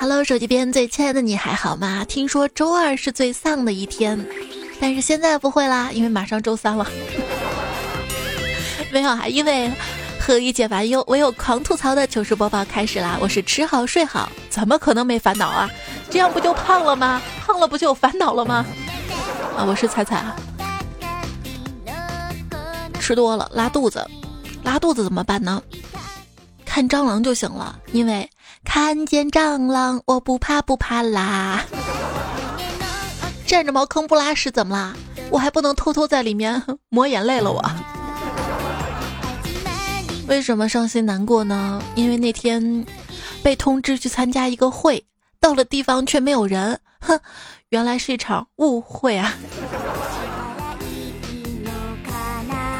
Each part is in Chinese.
Hello，手机边最亲爱的你还好吗？听说周二是最丧的一天，但是现在不会啦，因为马上周三了。没有啊，因为何以解烦忧，唯有狂吐槽的糗事播报开始啦！我是吃好睡好，怎么可能没烦恼啊？这样不就胖了吗？胖了不就有烦恼了吗？啊，我是彩彩啊。吃多了拉肚子，拉肚子怎么办呢？看蟑螂就行了，因为看见蟑螂我不怕不怕啦。占着茅坑不拉屎怎么啦？我还不能偷偷在里面抹眼泪了我。为什么伤心难过呢？因为那天被通知去参加一个会，到了地方却没有人，哼，原来是一场误会啊。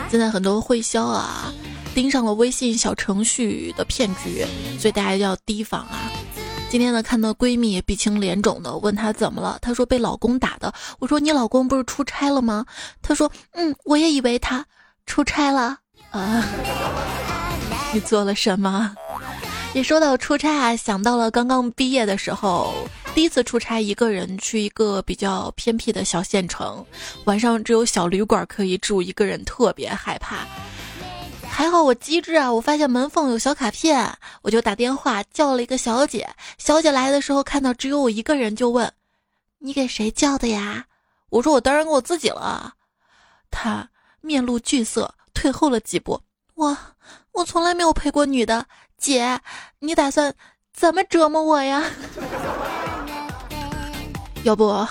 现在很多会销啊，盯上了微信小程序的骗局，所以大家要提防啊。今天呢，看到闺蜜鼻青脸肿的，问她怎么了，她说被老公打的。我说你老公不是出差了吗？她说嗯，我也以为他出差了啊。你做了什么？一说到出差啊，想到了刚刚毕业的时候。第一次出差，一个人去一个比较偏僻的小县城，晚上只有小旅馆可以住，一个人特别害怕。还好我机智啊，我发现门缝有小卡片，我就打电话叫了一个小姐。小姐来的时候看到只有我一个人，就问：“你给谁叫的呀？”我说：“我当然给我自己了。”她面露惧色，退后了几步。我我从来没有陪过女的，姐，你打算怎么折磨我呀？要不，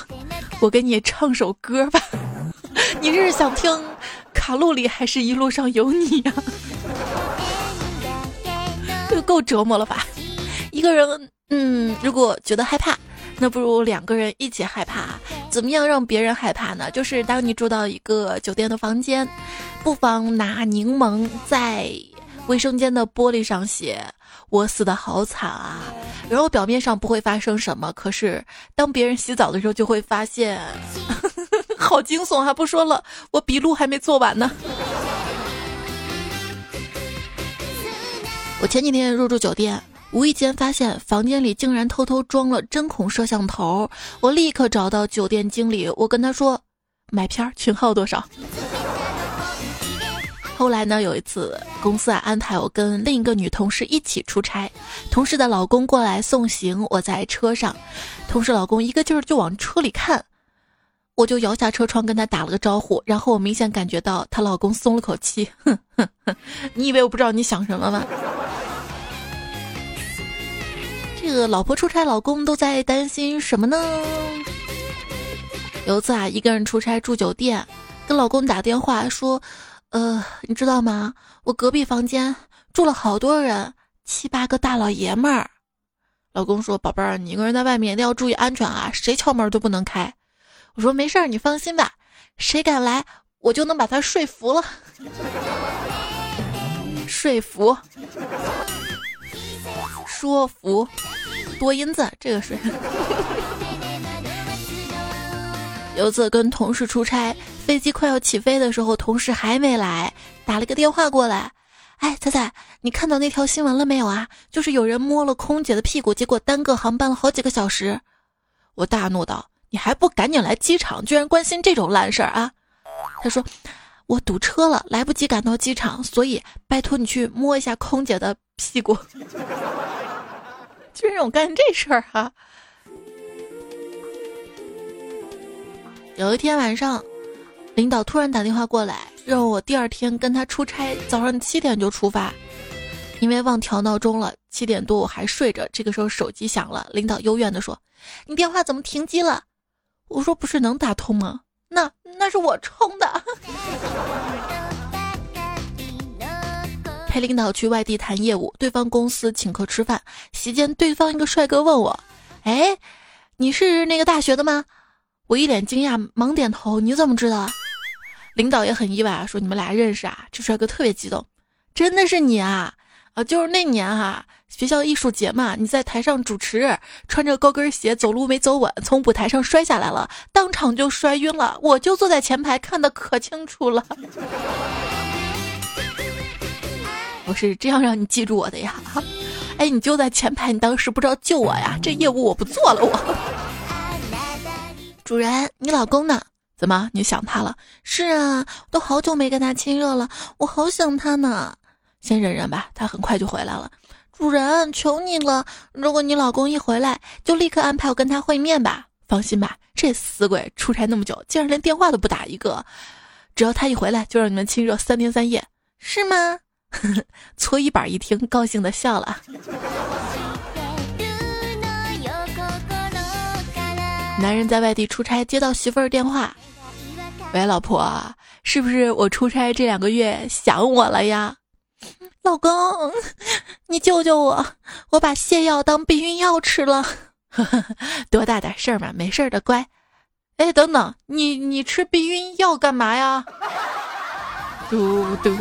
我给你唱首歌吧？你这是想听《卡路里》还是一路上有你呀？这 够折磨了吧？一个人，嗯，如果觉得害怕，那不如两个人一起害怕。怎么样让别人害怕呢？就是当你住到一个酒店的房间，不妨拿柠檬在卫生间的玻璃上写。我死的好惨啊！然后表面上不会发生什么，可是当别人洗澡的时候，就会发现，好惊悚啊！不说了，我笔录还没做完呢。我前几天入住酒店，无意间发现房间里竟然偷偷装了针孔摄像头，我立刻找到酒店经理，我跟他说，买片群号多少？后来呢？有一次公司啊安排我跟另一个女同事一起出差，同事的老公过来送行，我在车上，同事老公一个劲儿就往车里看，我就摇下车窗跟他打了个招呼，然后我明显感觉到她老公松了口气，哼哼哼，你以为我不知道你想什么吗？这个老婆出差，老公都在担心什么呢？有一次啊，一个人出差住酒店，跟老公打电话说。呃，你知道吗？我隔壁房间住了好多人，七八个大老爷们儿。老公说：“宝贝儿，你一个人在外面一定要注意安全啊，谁敲门都不能开。”我说：“没事儿，你放心吧，谁敢来，我就能把他说服了。”说服，说服，多音字，这个是。有次跟同事出差。飞机快要起飞的时候，同事还没来，打了个电话过来。哎，彩彩，你看到那条新闻了没有啊？就是有人摸了空姐的屁股，结果耽搁航班了好几个小时。我大怒道：“你还不赶紧来机场，居然关心这种烂事儿啊！”他说：“我堵车了，来不及赶到机场，所以拜托你去摸一下空姐的屁股。”居然让我干这事儿哈！有一天晚上。领导突然打电话过来，让我第二天跟他出差，早上七点就出发。因为忘调闹钟了，七点多我还睡着。这个时候手机响了，领导幽怨地说：“你电话怎么停机了？”我说：“不是能打通吗？”那那是我充的。陪领导去外地谈业务，对方公司请客吃饭，席间对方一个帅哥问我：“哎，你是那个大学的吗？”我一脸惊讶，忙点头。你怎么知道？领导也很意外，说你们俩认识啊？这帅哥特别激动，真的是你啊！就是那年哈，学校艺术节嘛，你在台上主持，穿着高跟鞋走路没走稳，从舞台上摔下来了，当场就摔晕了。我就坐在前排，看得可清楚了。我是这样让你记住我的呀。哎，你就在前排，你当时不知道救我呀？这业务我不做了，我。主人，你老公呢？怎么你想他了？是啊，都好久没跟他亲热了，我好想他呢。先忍忍吧，他很快就回来了。主人，求你了，如果你老公一回来，就立刻安排我跟他会面吧。放心吧，这死鬼出差那么久，竟然连电话都不打一个。只要他一回来，就让你们亲热三天三夜，是吗？搓衣板一听，高兴的笑了。男人在外地出差，接到媳妇儿电话：“喂，老婆，是不是我出差这两个月想我了呀？”老公，你救救我，我把泻药当避孕药吃了。多大点事儿嘛，没事儿的，乖。哎，等等，你你吃避孕药干嘛呀？嘟嘟。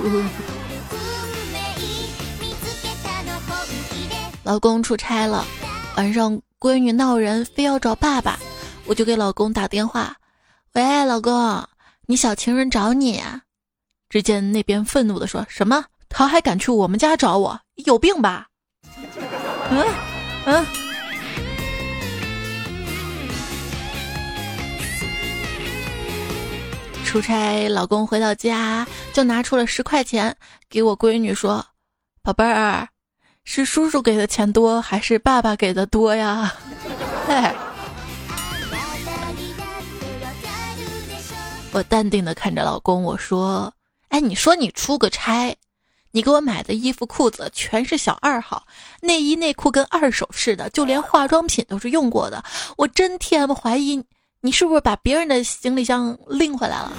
老公出差了，晚上闺女闹人，非要找爸爸，我就给老公打电话。喂，老公，你小情人找你。只见那边愤怒的说什么？他还敢去我们家找我？有病吧？嗯嗯。出差，老公回到家就拿出了十块钱给我闺女说：“宝贝儿，是叔叔给的钱多还是爸爸给的多呀？” 嘿，我淡定的看着老公，我说：“哎，你说你出个差，你给我买的衣服裤子全是小二号，内衣内裤跟二手似的，就连化妆品都是用过的，我真 TM 怀疑。”你是不是把别人的行李箱拎回来了？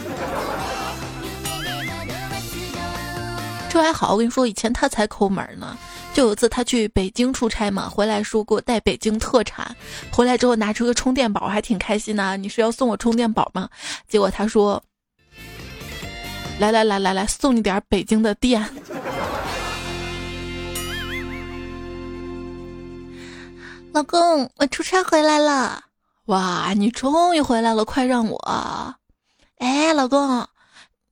这还好，我跟你说，以前他才抠门呢。就有一次他去北京出差嘛，回来说给我带北京特产，回来之后拿出个充电宝，还挺开心的。你是要送我充电宝吗？结果他说：“来来来来来，送你点北京的电。”老公，我出差回来了。哇，你终于回来了！快让我，哎，老公，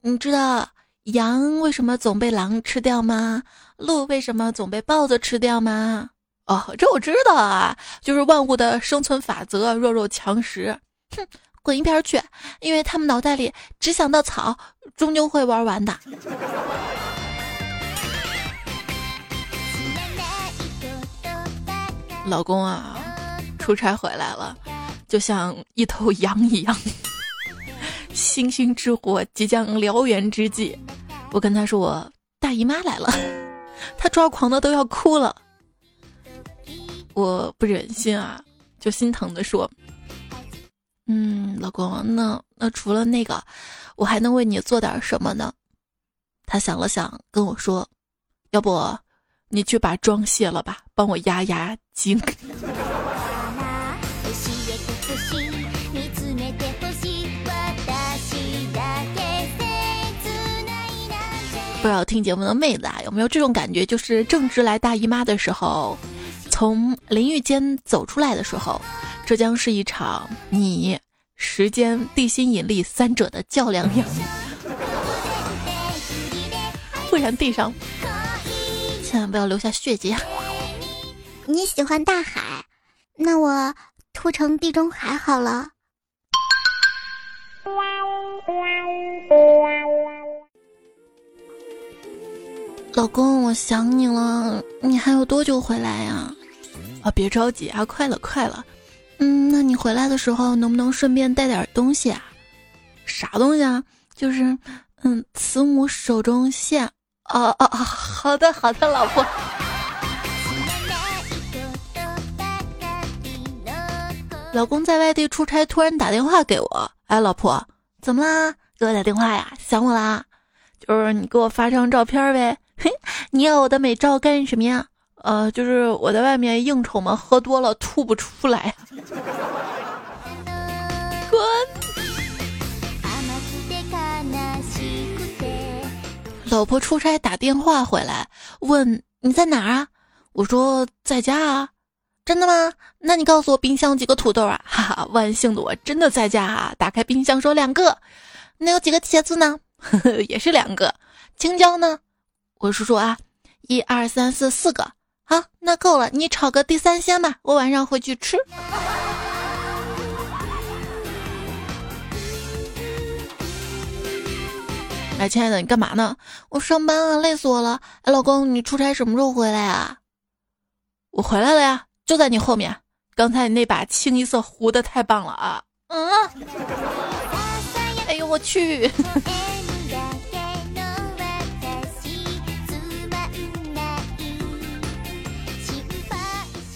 你知道羊为什么总被狼吃掉吗？鹿为什么总被豹子吃掉吗？哦，这我知道啊，就是万物的生存法则，弱肉强食。哼，滚一边去！因为他们脑袋里只想到草，终究会玩完的。老公啊，出差回来了。就像一头羊一样，星星之火即将燎原之际，我跟他说我大姨妈来了，他抓狂的都要哭了。我不忍心啊，就心疼的说：“嗯，老公，那那除了那个，我还能为你做点什么呢？”他想了想，跟我说：“要不你去把妆卸了吧，帮我压压惊。”不知道听节目的妹子啊，有没有这种感觉？就是正值来大姨妈的时候，从淋浴间走出来的时候，这将是一场你、时间、地心引力三者的较量呀！不然地上千万不要留下血迹啊！你喜欢大海，那我涂成地中海好了。老公，我想你了，你还有多久回来呀？啊，别着急啊，快了，快了。嗯，那你回来的时候能不能顺便带点东西啊？啥东西啊？就是，嗯，慈母手中线。哦哦哦！好的，好的，老婆。老公在外地出差，突然打电话给我。哎，老婆，怎么啦？给我打电话呀？想我啦？就是你给我发张照片呗。嘿，你要我的美照干什么呀？呃，就是我在外面应酬嘛，喝多了吐不出来。滚！老婆出差打电话回来，问你在哪儿啊？我说在家啊。真的吗？那你告诉我冰箱几个土豆啊？哈哈，万幸的我真的在家啊！打开冰箱说两个。那有几个茄子呢？呵呵，也是两个。青椒呢？我是说啊，一二三四四个，好，那够了，你炒个地三鲜吧，我晚上回去吃。哎，亲爱的，你干嘛呢？我上班啊，累死我了。哎，老公，你出差什么时候回来啊？我回来了呀，就在你后面。刚才你那把清一色糊的太棒了啊！嗯。哎呦我去！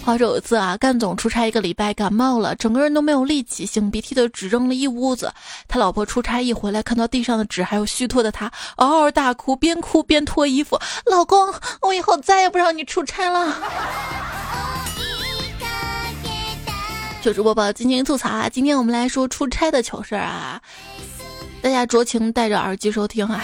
话说有一次啊，干总出差一个礼拜，感冒了，整个人都没有力气，擤鼻涕的纸扔了一屋子。他老婆出差一回来，看到地上的纸还有虚脱的他，嗷嗷大哭，边哭边脱衣服。老公，我以后再也不让你出差了。糗主播宝今天吐槽啊，今天我们来说出差的糗事儿啊，大家酌情戴着耳机收听啊。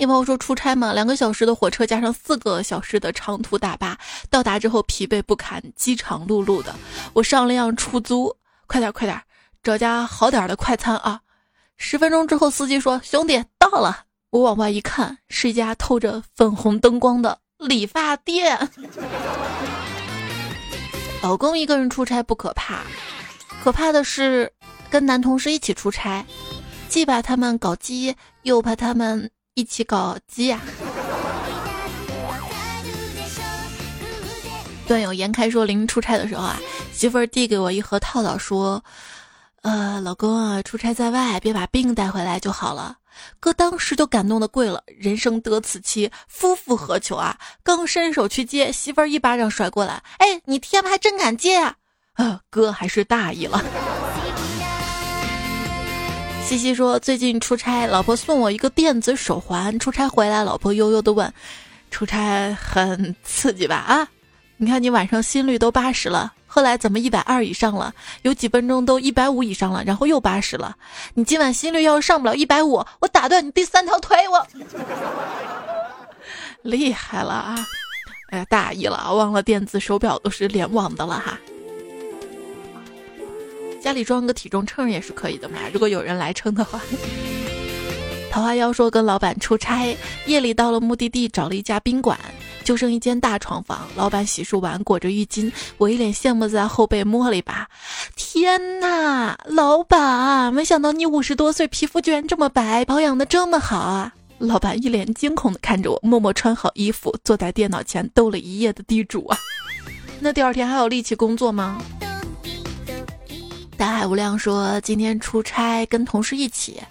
一朋友说出差嘛，两个小时的火车加上四个小时的长途大巴，到达之后疲惫不堪，饥肠辘辘的。我上了辆出租，快点快点，找家好点的快餐啊！十分钟之后，司机说：“兄弟到了。”我往外一看，是一家透着粉红灯光的理发店。老公一个人出差不可怕，可怕的是跟男同事一起出差，既怕他们搞基，又怕他们。一起搞基呀！段友严开说，临出差的时候啊，媳妇儿递给我一盒套套，说：“呃，老公啊，出差在外，别把病带回来就好了。”哥当时就感动的跪了，人生得此妻，夫复何求啊！刚伸手去接，媳妇儿一巴掌甩过来，哎，你天还真敢接啊！啊，哥还是大意了。西西说：“最近出差，老婆送我一个电子手环。出差回来，老婆悠悠的问：‘出差很刺激吧？’啊，你看你晚上心率都八十了，后来怎么一百二以上了？有几分钟都一百五以上了，然后又八十了。你今晚心率要是上不了一百五，我打断你第三条腿！我 厉害了啊！哎呀，大意了，忘了电子手表都是联网的了哈。”家里装个体重秤也是可以的嘛，如果有人来称的话。桃花妖说跟老板出差，夜里到了目的地，找了一家宾馆，就剩一间大床房。老板洗漱完裹着浴巾，我一脸羡慕在后背摸了一把。天哪，老板，没想到你五十多岁皮肤居然这么白，保养的这么好啊！老板一脸惊恐的看着我，默默穿好衣服，坐在电脑前斗了一夜的地主啊。那第二天还有力气工作吗？大海无量说：“今天出差，跟同事一起。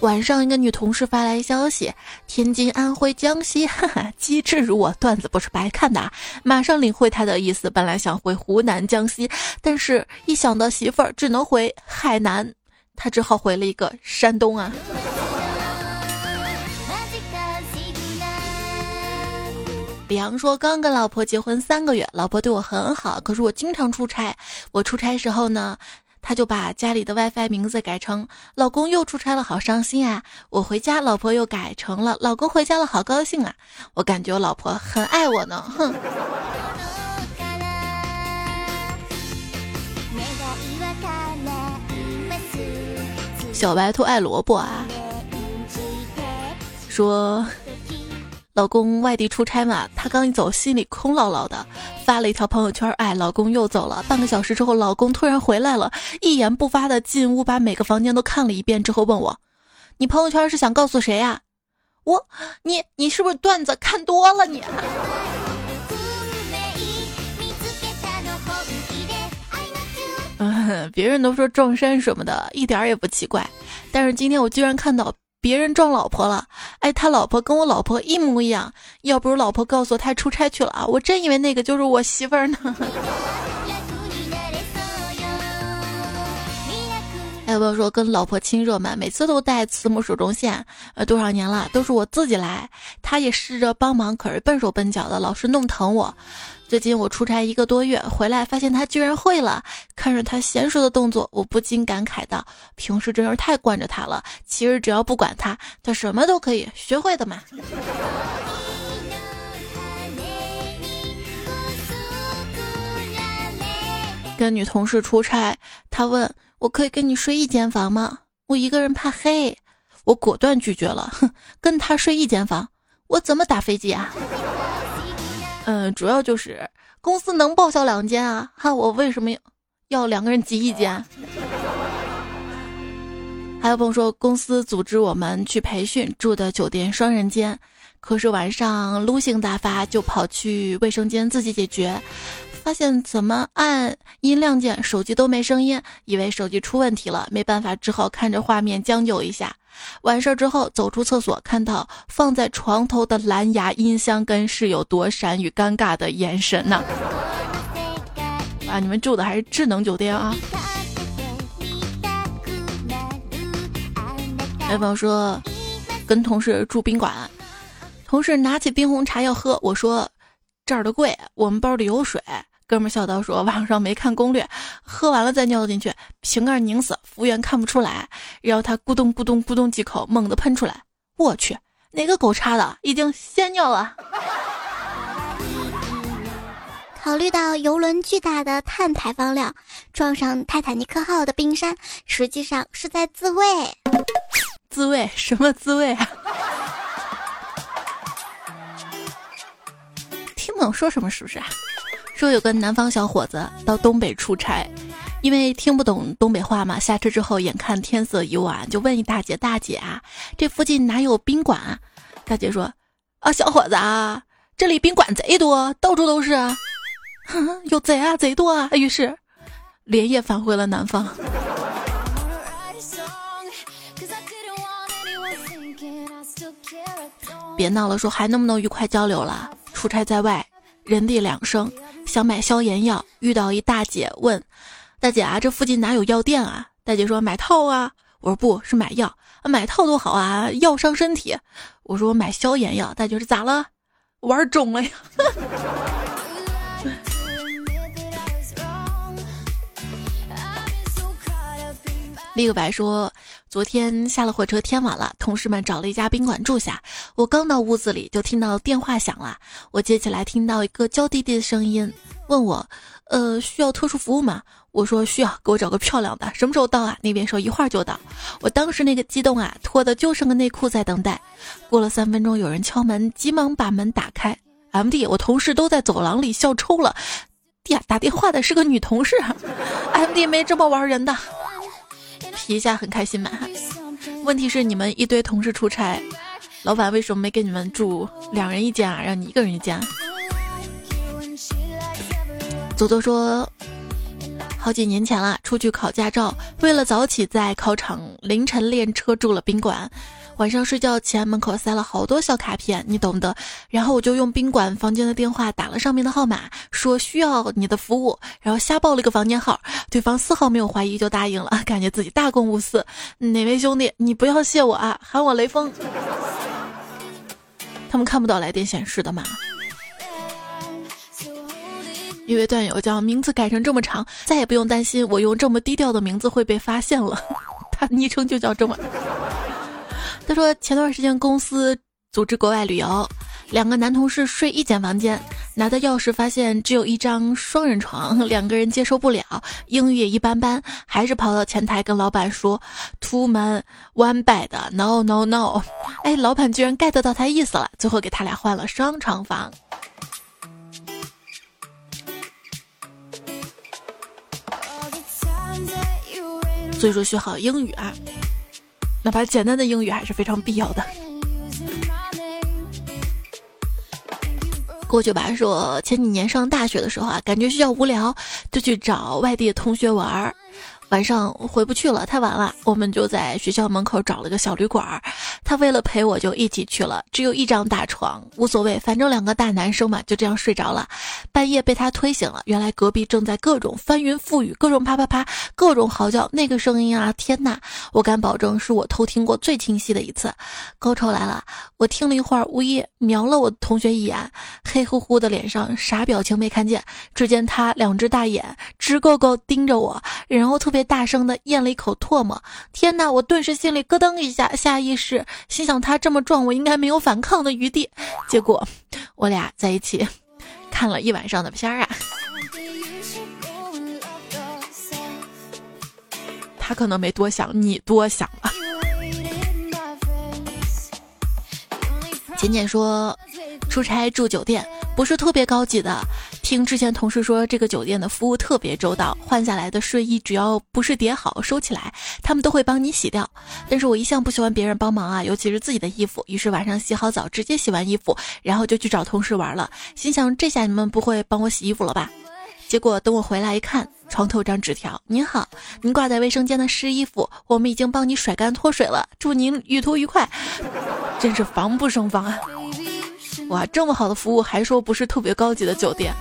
晚上，一个女同事发来消息：天津、安徽、江西，哈哈，机智如我，段子不是白看的。马上领会他的意思。本来想回湖南、江西，但是一想到媳妇儿，只能回海南，他只好回了一个山东啊。”李阳说：“刚跟老婆结婚三个月，老婆对我很好，可是我经常出差。我出差时候呢。”他就把家里的 WiFi 名字改成“老公又出差了，好伤心啊！”我回家，老婆又改成了“老公回家了，好高兴啊！”我感觉我老婆很爱我呢，哼。小白兔爱萝卜啊，说。老公外地出差嘛，他刚一走，心里空落落的，发了一条朋友圈：“哎，老公又走了。”半个小时之后，老公突然回来了，一言不发的进屋，把每个房间都看了一遍之后，问我：“你朋友圈是想告诉谁呀？”我，你，你是不是段子看多了你？嗯，别人都说撞衫什么的，一点也不奇怪，但是今天我居然看到。别人撞老婆了，哎，他老婆跟我老婆一模一样。要不是老婆告诉我他出差去了啊，我真以为那个就是我媳妇儿呢。还有朋友说跟老婆亲热嘛，每次都带慈母手中线，呃，多少年了都是我自己来，他也试着帮忙，可是笨手笨脚的，老是弄疼我。最近我出差一个多月回来，发现他居然会了。看着他娴熟的动作，我不禁感慨道：“平时真是太惯着他了。其实只要不管他，他什么都可以学会的嘛。”跟女同事出差，他问我可以跟你睡一间房吗？我一个人怕黑，我果断拒绝了。哼，跟他睡一间房，我怎么打飞机啊？嗯，主要就是公司能报销两间啊，哈，我为什么要两个人挤一间？还有朋友说，公司组织我们去培训，住的酒店双人间，可是晚上撸性大发，就跑去卫生间自己解决，发现怎么按音量键，手机都没声音，以为手机出问题了，没办法，只好看着画面将就一下。完事儿之后走出厕所，看到放在床头的蓝牙音箱，跟室友躲闪与尴尬的眼神呢。啊，你们住的还是智能酒店啊？有朋友说，跟同事住宾馆，同事拿起冰红茶要喝，我说这儿的贵，我们包里有水。哥们笑道说网上没看攻略，喝完了再尿进去，瓶盖拧死，服务员看不出来，然后他咕咚咕咚咕咚几口猛地喷出来，我去，哪个狗叉的，已经先尿了。考虑到游轮巨大的碳排放量，撞上泰坦尼克号的冰山，实际上是在自卫。自卫什么自卫啊？听不懂说什么是不是啊？说有个南方小伙子到东北出差，因为听不懂东北话嘛，下车之后眼看天色已晚，就问一大姐：“大姐啊，这附近哪有宾馆？”大姐说：“啊，小伙子啊，这里宾馆贼多，到处都是。有贼啊，贼多啊。”于是连夜返回了南方。别闹了，说还能不能愉快交流了？出差在外，人地两生，想买消炎药，遇到一大姐问：“大姐啊，这附近哪有药店啊？”大姐说：“买套啊。”我说：“不是买药，买套多好啊，药伤身体。”我说：“我买消炎药。”大姐说：“咋了？玩肿了呀？” 立个白说。昨天下了火车，天晚了，同事们找了一家宾馆住下。我刚到屋子里，就听到电话响了。我接起来，听到一个娇滴滴的声音，问我：“呃，需要特殊服务吗？”我说：“需要，给我找个漂亮的。什么时候到啊？”那边说：“一会儿就到。”我当时那个激动啊，脱的就剩个内裤在等待。过了三分钟，有人敲门，急忙把门打开。M D，我同事都在走廊里笑抽了。呀，打电话的是个女同事。M D 没这么玩人的。皮一下很开心嘛？问题是你们一堆同事出差，老板为什么没给你们住两人一间啊？让你一个人一间？左左说，好几年前了，出去考驾照，为了早起，在考场凌晨练车，住了宾馆。晚上睡觉前，门口塞了好多小卡片，你懂的。然后我就用宾馆房间的电话打了上面的号码，说需要你的服务，然后瞎报了一个房间号。对方丝毫没有怀疑就答应了，感觉自己大公无私。哪位兄弟，你不要谢我啊，喊我雷锋。他们看不到来电显示的吗？一位段友将名字改成这么长，再也不用担心我用这么低调的名字会被发现了。他昵称就叫这么。他说，前段时间公司组织国外旅游，两个男同事睡一间房间，拿到钥匙发现只有一张双人床，两个人接受不了，英语也一般般，还是跑到前台跟老板说，two man one bed，no no no，哎，老板居然 get 到他意思了，最后给他俩换了双床房。所以说学好英语啊。哪怕简单的英语还是非常必要的。过去吧，说前几年上大学的时候啊，感觉学校无聊，就去找外地的同学玩儿。晚上回不去了，太晚了，我们就在学校门口找了个小旅馆。他为了陪我，就一起去了。只有一张大床，无所谓，反正两个大男生嘛，就这样睡着了。半夜被他推醒了，原来隔壁正在各种翻云覆雨，各种啪啪啪，各种嚎叫。那个声音啊，天呐！我敢保证是我偷听过最清晰的一次。高潮来了，我听了一会儿，无意瞄了我同学一眼，黑乎乎的脸上啥表情没看见，只见他两只大眼直勾勾盯着我，然后特别。被大声的咽了一口唾沫，天哪！我顿时心里咯噔一下，下意识心想他这么壮，我应该没有反抗的余地。结果我俩在一起看了一晚上的片儿啊。他可能没多想，你多想了。简简说，出差住酒店，不是特别高级的。听之前同事说，这个酒店的服务特别周到，换下来的睡衣只要不是叠好收起来，他们都会帮你洗掉。但是我一向不喜欢别人帮忙啊，尤其是自己的衣服。于是晚上洗好澡，直接洗完衣服，然后就去找同事玩了。心想这下你们不会帮我洗衣服了吧？结果等我回来一看，床头张纸条：“您好，您挂在卫生间的湿衣服，我们已经帮你甩干脱水了，祝您旅途愉快。”真是防不胜防啊！哇，这么好的服务，还说不是特别高级的酒店。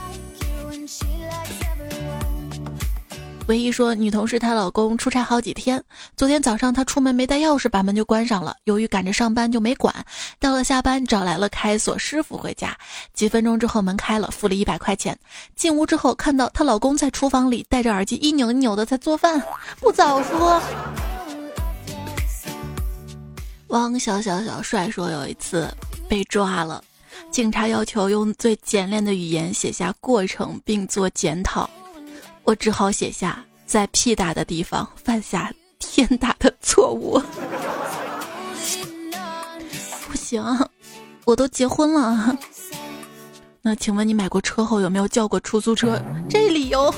唯一说，女同事她老公出差好几天，昨天早上她出门没带钥匙，把门就关上了。由于赶着上班，就没管。到了下班，找来了开锁师傅回家。几分钟之后，门开了，付了一百块钱。进屋之后，看到她老公在厨房里戴着耳机一扭一扭的在做饭，不早说。汪小小小帅说，有一次被抓了，警察要求用最简练的语言写下过程并做检讨。我只好写下在屁大的地方犯下天大的错误。不行，我都结婚了。那请问你买过车后有没有叫过出租车？这理由。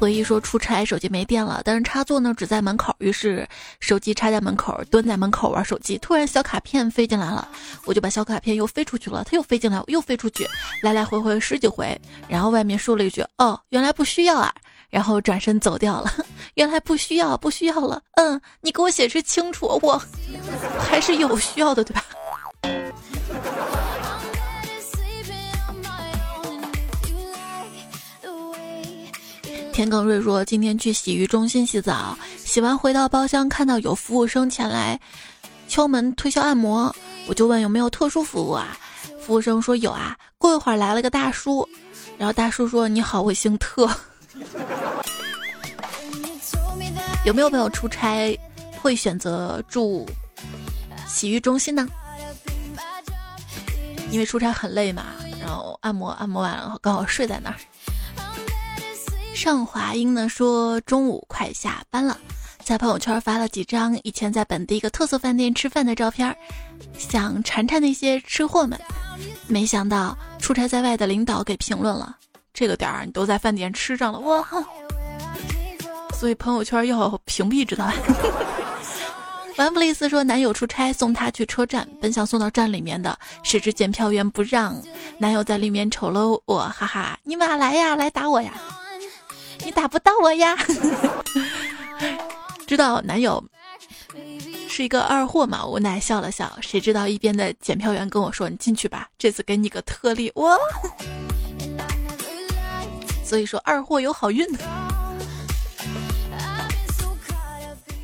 回忆说出差手机没电了，但是插座呢只在门口，于是手机插在门口，蹲在门口玩手机。突然小卡片飞进来了，我就把小卡片又飞出去了，它又飞进来，又飞出去，来来回回十几回。然后外面说了一句：“哦，原来不需要啊。”然后转身走掉了。原来不需要，不需要了。嗯，你给我解释清楚，我还是有需要的，对吧？田耿瑞说：“今天去洗浴中心洗澡，洗完回到包厢，看到有服务生前来敲门推销按摩，我就问有没有特殊服务啊？服务生说有啊。过一会儿来了个大叔，然后大叔说：‘你好，我姓特。’有没有朋友出差会选择住洗浴中心呢？因为出差很累嘛，然后按摩按摩完了刚好睡在那儿。”上华英呢说中午快下班了，在朋友圈发了几张以前在本地一个特色饭店吃饭的照片，想馋馋那些吃货们。没想到出差在外的领导给评论了：“这个点儿你都在饭店吃上了，哇哈！”所以朋友圈要屏蔽，知道吧？完布丽斯说男友出差送她去车站，本想送到站里面的，谁知检票员不让，男友在里面瞅了我，哈哈，你妈来呀，来打我呀！你打不到我呀！知道男友是一个二货嘛？无奈笑了笑。谁知道一边的检票员跟我说：“你进去吧，这次给你个特例。”哇！所以说二货有好运。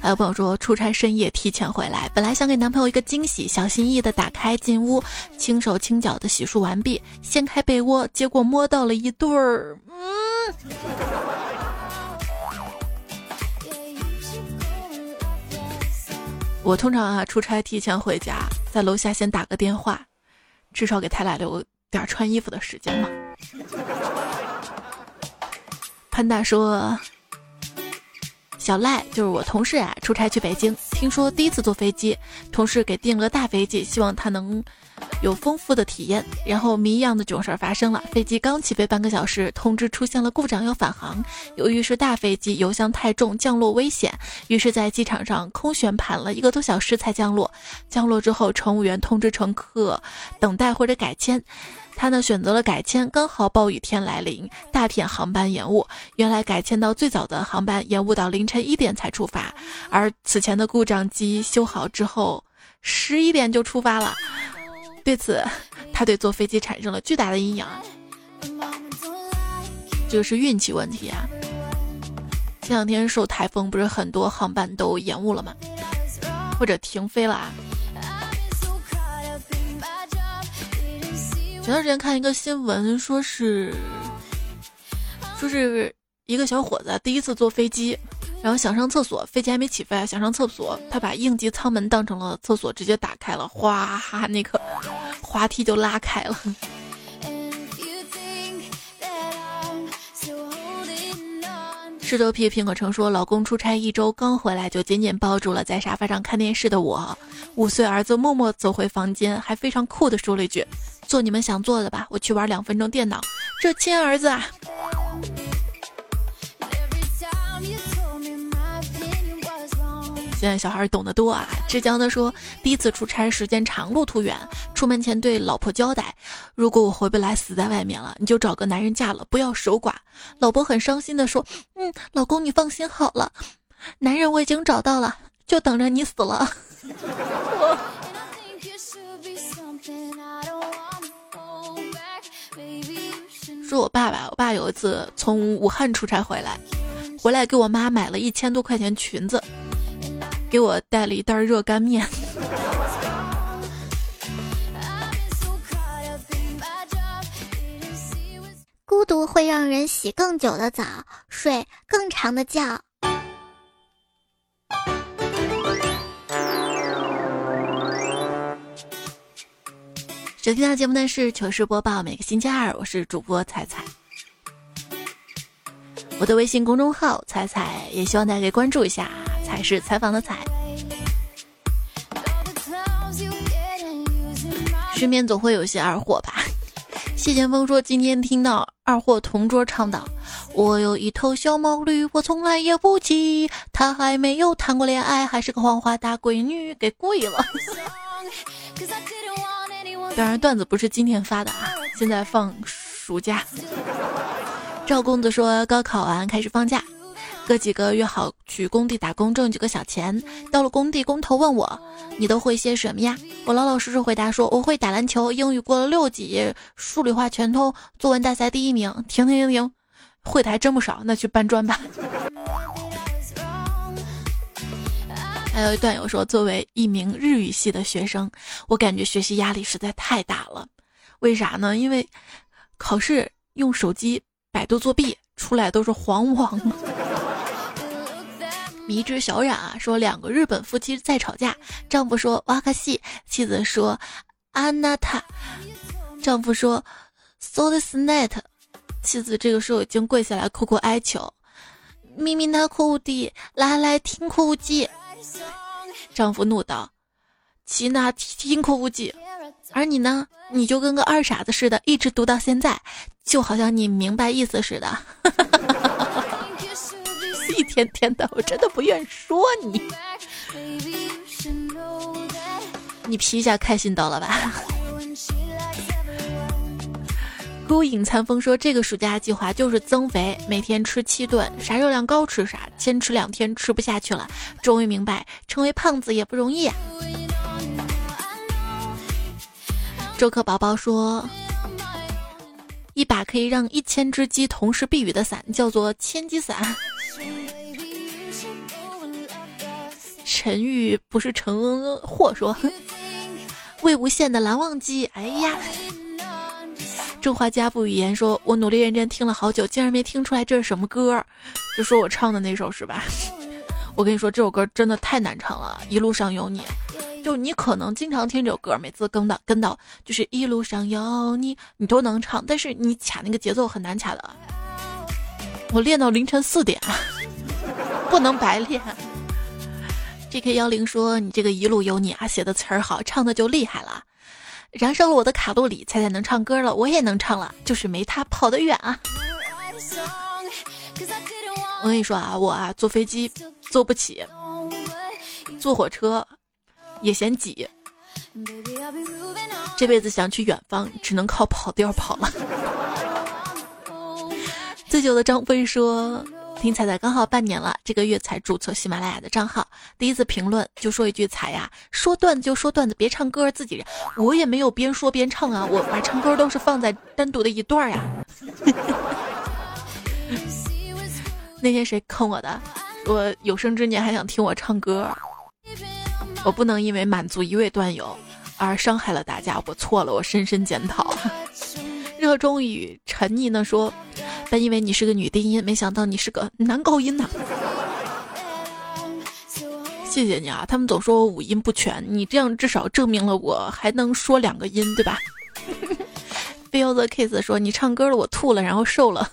还有朋友说出差深夜提前回来，本来想给男朋友一个惊喜，小心翼翼的打开进屋，轻手轻脚的洗漱完毕，掀开被窝，结果摸到了一对儿，嗯。我通常啊出差提前回家，在楼下先打个电话，至少给他俩留点穿衣服的时间嘛。潘大说。小赖就是我同事啊，出差去北京，听说第一次坐飞机，同事给订了大飞机，希望他能有丰富的体验。然后谜一样的囧事儿发生了，飞机刚起飞半个小时，通知出现了故障，要返航。由于是大飞机，油箱太重，降落危险，于是，在机场上空悬盘了一个多小时才降落。降落之后，乘务员通知乘客等待或者改签。他呢选择了改签，刚好暴雨天来临，大片航班延误。原来改签到最早的航班延误到凌晨一点才出发，而此前的故障机修好之后，十一点就出发了。对此，他对坐飞机产生了巨大的阴影。这个是运气问题啊！前两天受台风，不是很多航班都延误了吗？或者停飞了啊？前段时间看一个新闻，说是，说是一个小伙子第一次坐飞机，然后想上厕所，飞机还没起飞，想上厕所，他把应急舱门当成了厕所，直接打开了，哗哈，那个滑梯就拉开了。石头皮苹果成说：“老公出差一周刚回来，就紧紧抱住了在沙发上看电视的我。五岁儿子默默走回房间，还非常酷的说了一句：“做你们想做的吧，我去玩两分钟电脑。”这亲儿子啊！现在小孩懂得多啊！浙江的说，第一次出差时间长，路途远，出门前对老婆交代：如果我回不来，死在外面了，你就找个男人嫁了，不要守寡。老婆很伤心的说：“嗯，老公你放心好了，男人我已经找到了，就等着你死了。说我爸爸，我爸有一次从武汉出差回来，回来给我妈买了一千多块钱裙子。给我带了一袋热干面。孤独会让人洗更久的澡，睡更长的觉。收听到节目的是糗事播报，每个星期二，我是主播彩彩。我的微信公众号彩彩，也希望大家可以关注一下。彩是采访的采。身边总会有些二货吧？谢剑锋说今天听到二货同桌唱道：“我有一头小毛驴，我从来也不骑，他还没有谈过恋爱，还是个黄花大闺女，给跪了。当然段子不是今天发的啊，现在放暑假。赵公子说高考完开始放假。哥几个约好去工地打工挣几个小钱。到了工地，工头问我：“你都会些什么呀？”我老老实实回答说：“我会打篮球，英语过了六级，数理化全通，作文大赛第一名。”停停停停，会的还真不少，那去搬砖吧。还有一段友说：“作为一名日语系的学生，我感觉学习压力实在太大了。为啥呢？因为考试用手机百度作弊，出来都是黄网。”迷之小冉啊，说两个日本夫妻在吵架，丈夫说哇卡西，妻子说安娜塔，丈夫说，so this net 妻子这个时候已经跪下来苦苦哀求，咪咪那哭地，来来听哭记，丈夫怒道，齐娜听哭记，而你呢，你就跟个二傻子似的，一直读到现在，就好像你明白意思似的。一天天的，我真的不愿说你。你皮一下开心到了吧？孤影残风说，这个暑假计划就是增肥，每天吃七顿，啥热量高吃啥，坚持两天吃不下去了，终于明白成为胖子也不容易啊。周克宝宝说，一把可以让一千只鸡同时避雨的伞，叫做千机伞。陈玉不是陈货说，魏无羡的蓝忘机。哎呀，郑画家不语言说，我努力认真听了好久，竟然没听出来这是什么歌，就说我唱的那首是吧？我跟你说，这首歌真的太难唱了，《一路上有你》。就你可能经常听这首歌，每次跟到跟到就是《一路上有你》，你都能唱，但是你卡那个节奏很难卡的。我练到凌晨四点，不能白练。J K 幺零说：“你这个一路有你啊，写的词儿好，唱的就厉害了，燃烧了我的卡路里，猜猜能唱歌了，我也能唱了，就是没他跑得远啊。”我跟你说啊，我啊坐飞机坐不起，坐火车也嫌挤，这辈子想去远方，只能靠跑调跑了。醉酒的张飞说。听彩彩刚好半年了，这个月才注册喜马拉雅的账号，第一次评论就说一句：“彩呀，说段子就说段子，别唱歌，自己人。”我也没有边说边唱啊，我把唱歌都是放在单独的一段呀。那天谁坑我的？我有生之年还想听我唱歌，我不能因为满足一位段友而伤害了大家，我错了，我深深检讨。热衷于沉溺呢说。本以为你是个女低音，没想到你是个男高音呐！谢谢你啊，他们总说我五音不全，你这样至少证明了我还能说两个音，对吧？Feel the kiss 说你唱歌了，我吐了，然后瘦了，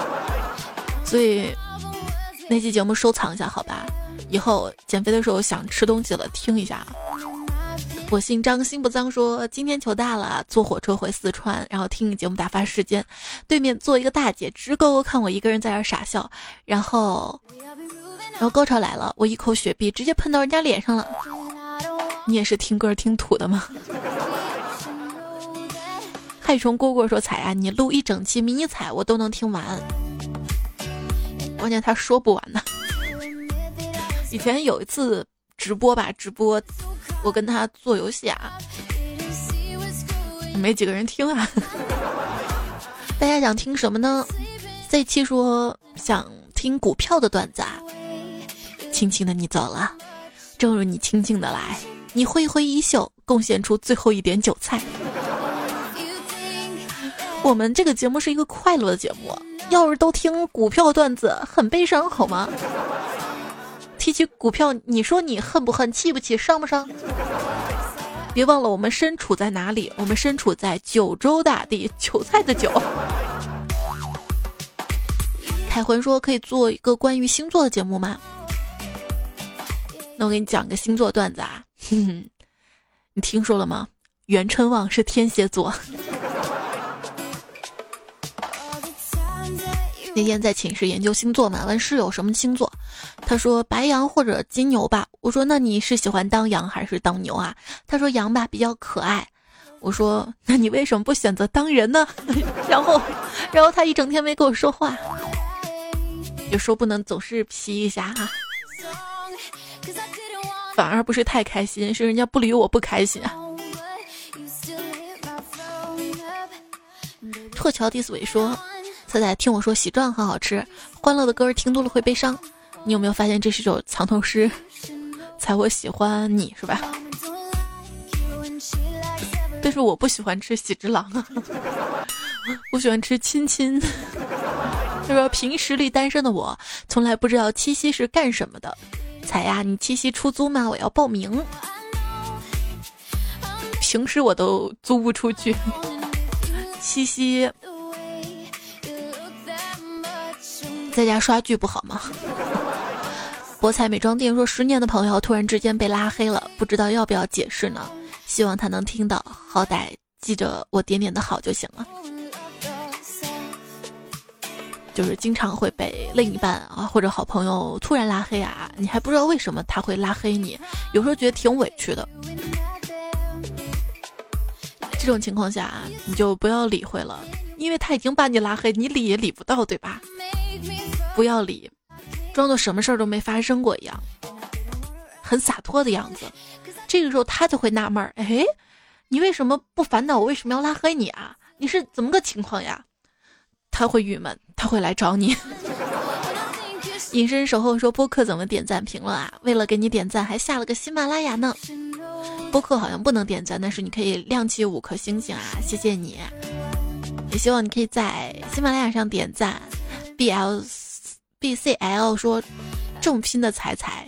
所以那期节目收藏一下，好吧？以后减肥的时候想吃东西了，听一下。我姓张，心不脏。说今天求大了，坐火车回四川，然后听你节目打发时间。对面坐一个大姐，直勾勾看我一个人在那傻笑。然后，然后高潮来了，我一口雪碧直接喷到人家脸上了。你也是听歌听土的吗？害虫蝈蝈说：“彩啊，你录一整期迷你彩，我都能听完。关键他说不完呢。以前有一次直播吧，直播。”我跟他做游戏啊，没几个人听啊。大家想听什么呢？C 七说想听股票的段子啊。轻轻的你走了，正如你轻轻的来，你挥挥衣袖，贡献出最后一点韭菜。我们这个节目是一个快乐的节目，要是都听股票段子，很悲伤好吗？提起股票，你说你恨不恨、气不气、伤不伤？别忘了我们身处在哪里？我们身处在九州大地，韭菜的韭。凯魂说可以做一个关于星座的节目吗？那我给你讲个星座段子啊，哼哼，你听说了吗？袁春望是天蝎座。那天在寝室研究星座嘛，问室友什么星座，他说白羊或者金牛吧。我说那你是喜欢当羊还是当牛啊？他说羊吧比较可爱。我说那你为什么不选择当人呢？然后，然后他一整天没跟我说话，有时候不能总是皮一下哈，反而不是太开心，是人家不理我不开心啊。特乔迪斯韦说。彩彩，听我说，喜状很好吃。欢乐的歌听多了会悲伤。你有没有发现这是首藏头诗？才我喜欢你是吧？但是我不喜欢吃喜之郎啊，我喜欢吃亲亲。他说凭实力单身的我，从来不知道七夕是干什么的。彩呀，你七夕出租吗？我要报名。平时我都租不出去，七夕。在家刷剧不好吗？博彩美妆店说十年的朋友突然之间被拉黑了，不知道要不要解释呢？希望他能听到，好歹记着我点点的好就行了。就是经常会被另一半啊或者好朋友突然拉黑啊，你还不知道为什么他会拉黑你，有时候觉得挺委屈的。这种情况下你就不要理会了，因为他已经把你拉黑，你理也理不到，对吧？不要理，装作什么事儿都没发生过一样，很洒脱的样子。这个时候他就会纳闷儿：哎，你为什么不烦恼？我为什么要拉黑你啊？你是怎么个情况呀？他会郁闷，他会来找你。隐身守候说播客怎么点赞评论啊？为了给你点赞，还下了个喜马拉雅呢。播客好像不能点赞，但是你可以亮起五颗星星啊！谢谢你，也希望你可以在喜马拉雅上点赞。B L。B C L 说：“这么拼的彩彩，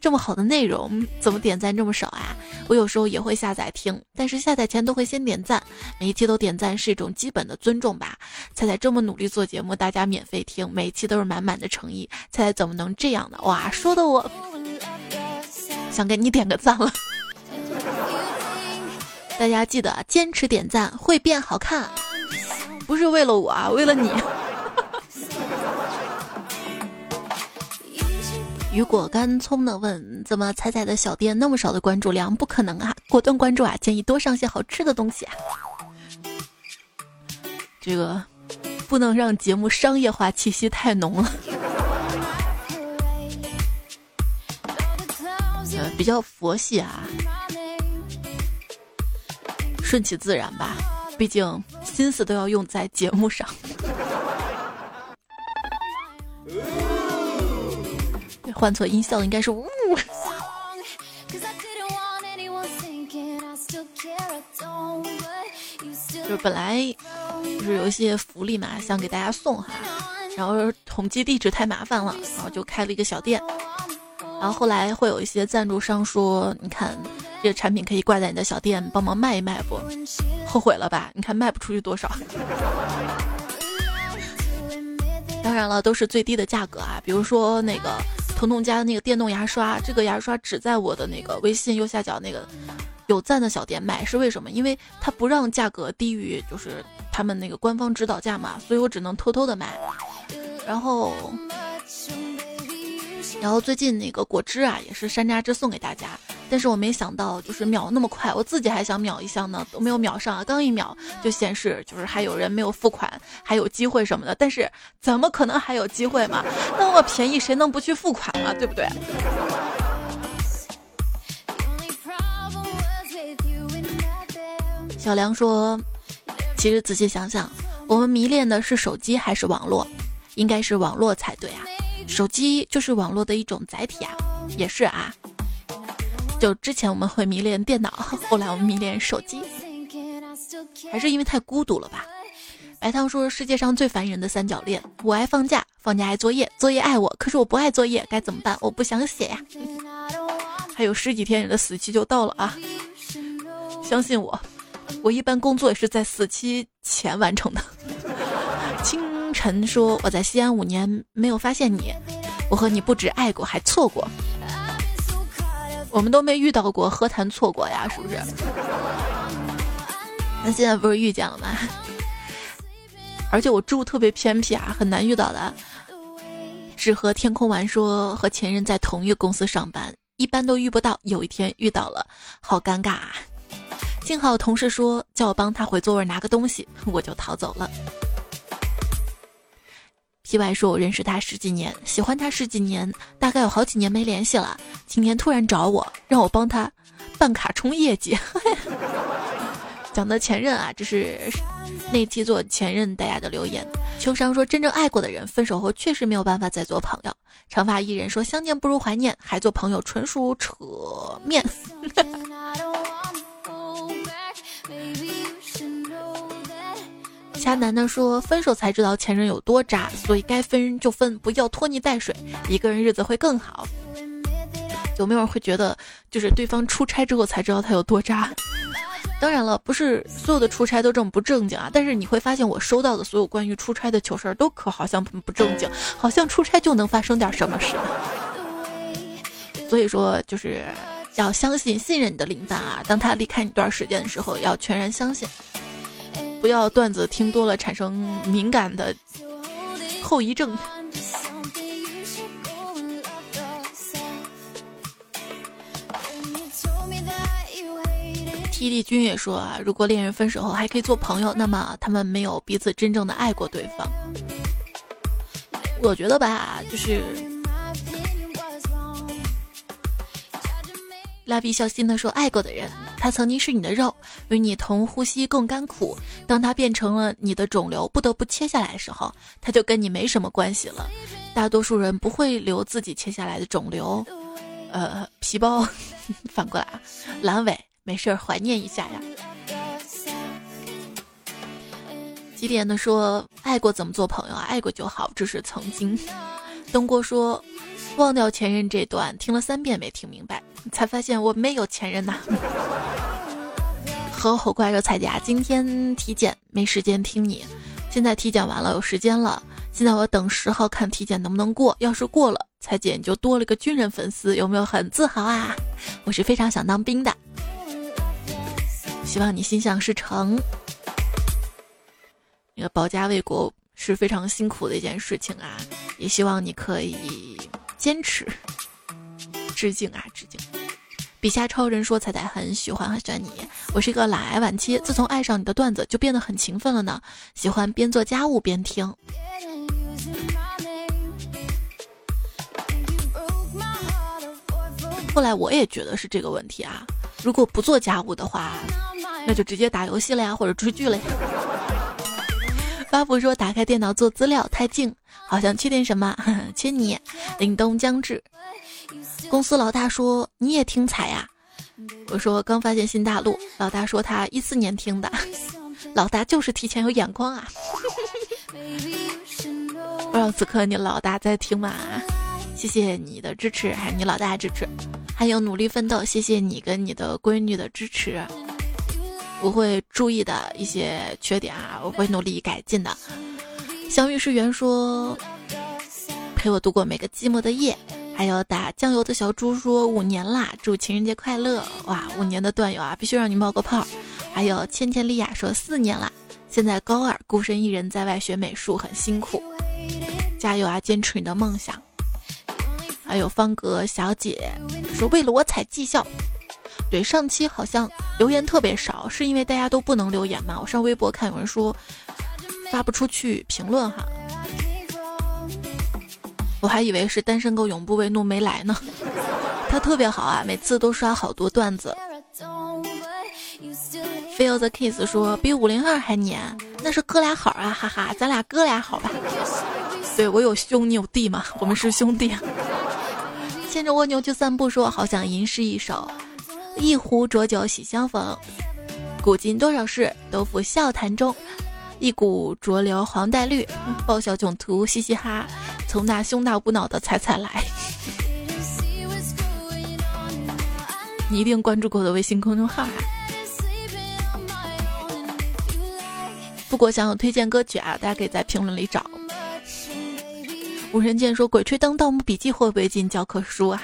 这么好的内容，怎么点赞这么少啊？我有时候也会下载听，但是下载前都会先点赞，每一期都点赞是一种基本的尊重吧。彩彩这么努力做节目，大家免费听，每一期都是满满的诚意，彩彩怎么能这样呢？哇，说的我想给你点个赞了。大家记得坚持点赞，会变好看，不是为了我啊，为了你。”雨果干葱的问：“怎么彩彩的小店那么少的关注量？不可能啊！果断关注啊！建议多上些好吃的东西啊！这个不能让节目商业化气息太浓了，呃，比较佛系啊，顺其自然吧，毕竟心思都要用在节目上。”换错音效应该是呜。就是本来就是有一些福利嘛，想给大家送哈，然后统计地址太麻烦了，然后就开了一个小店。然后后来会有一些赞助商说：“你看这个产品可以挂在你的小店，帮忙卖一卖不？后悔了吧？你看卖不出去多少。”当然了，都是最低的价格啊，比如说那个。彤彤家的那个电动牙刷，这个牙刷只在我的那个微信右下角那个有赞的小店买是为什么？因为它不让价格低于就是他们那个官方指导价嘛，所以我只能偷偷的买。然后，然后最近那个果汁啊，也是山楂汁送给大家，但是我没想到就是秒那么快，我自己还想秒一箱呢，都没有秒上啊，刚一秒就显示就是还有人没有付款，还有机会什么的，但是怎么可能还有机会嘛？那么便宜谁能不去付款啊？对不对？小梁说：“其实仔细想想，我们迷恋的是手机还是网络？应该是网络才对啊！手机就是网络的一种载体啊，也是啊。就之前我们会迷恋电脑，后来我们迷恋手机，还是因为太孤独了吧？”白汤说：“世界上最烦人的三角恋，我爱放假，放假爱作业，作业爱我，可是我不爱作业，该怎么办？我不想写呀。还有十几天，你的死期就到了啊！相信我。”我一般工作也是在死期前完成的。亲 晨说我在西安五年没有发现你，我和你不止爱过还错过，我们都没遇到过，何谈错过呀？是不是？那现在不是遇见了吗？而且我住特别偏僻啊，很难遇到的。只和天空玩说和前任在同一个公司上班，一般都遇不到，有一天遇到了，好尴尬。啊。幸好同事说叫我帮他回座位拿个东西，我就逃走了。P Y 说：“我认识他十几年，喜欢他十几年，大概有好几年没联系了。今天突然找我，让我帮他办卡冲业绩。”讲的前任啊，这是那期做前任大家的留言。秋商说：“真正爱过的人，分手后确实没有办法再做朋友。”长发艺人说：“相见不如怀念，还做朋友纯属扯面。”渣男的说：“分手才知道前任有多渣，所以该分就分，不要拖泥带水，一个人日子会更好。”有没有人会觉得，就是对方出差之后才知道他有多渣？当然了，不是所有的出差都这么不正经啊。但是你会发现，我收到的所有关于出差的糗事儿都可好像不正经，好像出差就能发生点什么事。所以说，就是要相信、信任你的领导啊。当他离开你一段时间的时候，要全然相信。不要段子听多了产生敏感的后遗症。T D 君也说啊，如果恋人分手后还可以做朋友，那么他们没有彼此真正的爱过对方。我觉得吧，就是。蜡笔小新的说：“爱过的人，他曾经是你的肉，与你同呼吸共甘苦。当他变成了你的肿瘤，不得不切下来的时候，他就跟你没什么关系了。大多数人不会留自己切下来的肿瘤，呃，皮包。反过来啊，阑尾，没事怀念一下呀。”几点的说：“爱过怎么做朋友啊？爱过就好，这是曾经。”东郭说。忘掉前任这段听了三遍没听明白，才发现我没有前任呐。和火怪说彩甲今天体检没时间听你，现在体检完了有时间了。现在我等十号看体检能不能过，要是过了，彩姐你就多了个军人粉丝，有没有很自豪啊？我是非常想当兵的，希望你心想事成。那个保家卫国是非常辛苦的一件事情啊，也希望你可以。坚持，致敬啊，致敬！笔下超人说：“彩彩很喜欢很喜欢你，我是一个懒癌晚期，自从爱上你的段子就变得很勤奋了呢，喜欢边做家务边听。”后来我也觉得是这个问题啊，如果不做家务的话，那就直接打游戏了呀，或者追剧了呀。巴布说：“打开电脑做资料太静，好像缺点什么，缺你。”凛冬将至，公司老大说：“你也听彩呀？”我说：“刚发现新大陆。”老大说：“他一四年听的。”老大就是提前有眼光啊！不知道此刻你老大在听吗？谢谢你的支持，还有你老大支持，还有努力奋斗，谢谢你跟你的闺女的支持。我会注意的一些缺点啊，我会努力改进的。相遇是缘说，陪我度过每个寂寞的夜，还有打酱油的小猪说五年啦，祝情人节快乐！哇，五年的段友啊，必须让你冒个泡。还有千千丽亚说四年啦，现在高二，孤身一人在外学美术，很辛苦，加油啊，坚持你的梦想。还有方格小姐说为了我踩绩效。对，上期好像留言特别少，是因为大家都不能留言吗？我上微博看有人说发不出去评论哈，我还以为是单身狗永不为怒没来呢。他特别好啊，每次都刷好多段子。Feel the kiss 说比五零二还黏，那是哥俩好啊，哈哈，咱俩哥俩好吧？对我有兄你有弟嘛，我们是兄弟。牵着蜗牛去散步说好想吟诗一首。一壶浊酒喜相逢，古今多少事，都付笑谈中。一股浊流黄带绿，报效囧途嘻嘻哈。从那胸大无脑的彩彩来，你一定关注过我的微信公众号啊。不过想有推荐歌曲啊，大家可以在评论里找。无人见说《鬼吹灯》《盗墓笔记》会不会进教科书啊？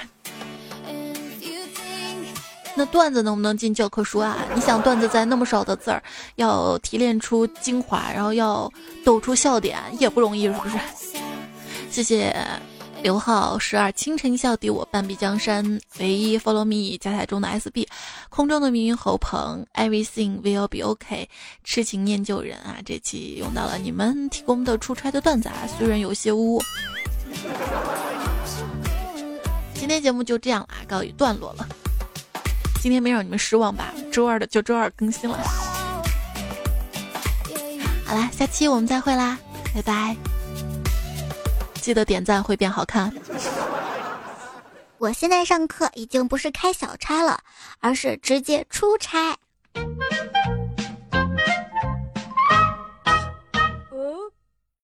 那段子能不能进教科书啊？你想段子在那么少的字儿，要提炼出精华，然后要抖出笑点，也不容易，是不是？谢谢刘浩十二清晨笑敌我半壁江山，唯一 follow me 加台中的 SB，空中的迷云侯鹏，everything will be OK，痴情念旧人啊！这期用到了你们提供的出差的段子啊，虽然有些污。今天节目就这样啦，告一段落了。今天没让你们失望吧？周二的就周二更新了。好啦，下期我们再会啦，拜拜！记得点赞会变好看。我现在上课已经不是开小差了，而是直接出差。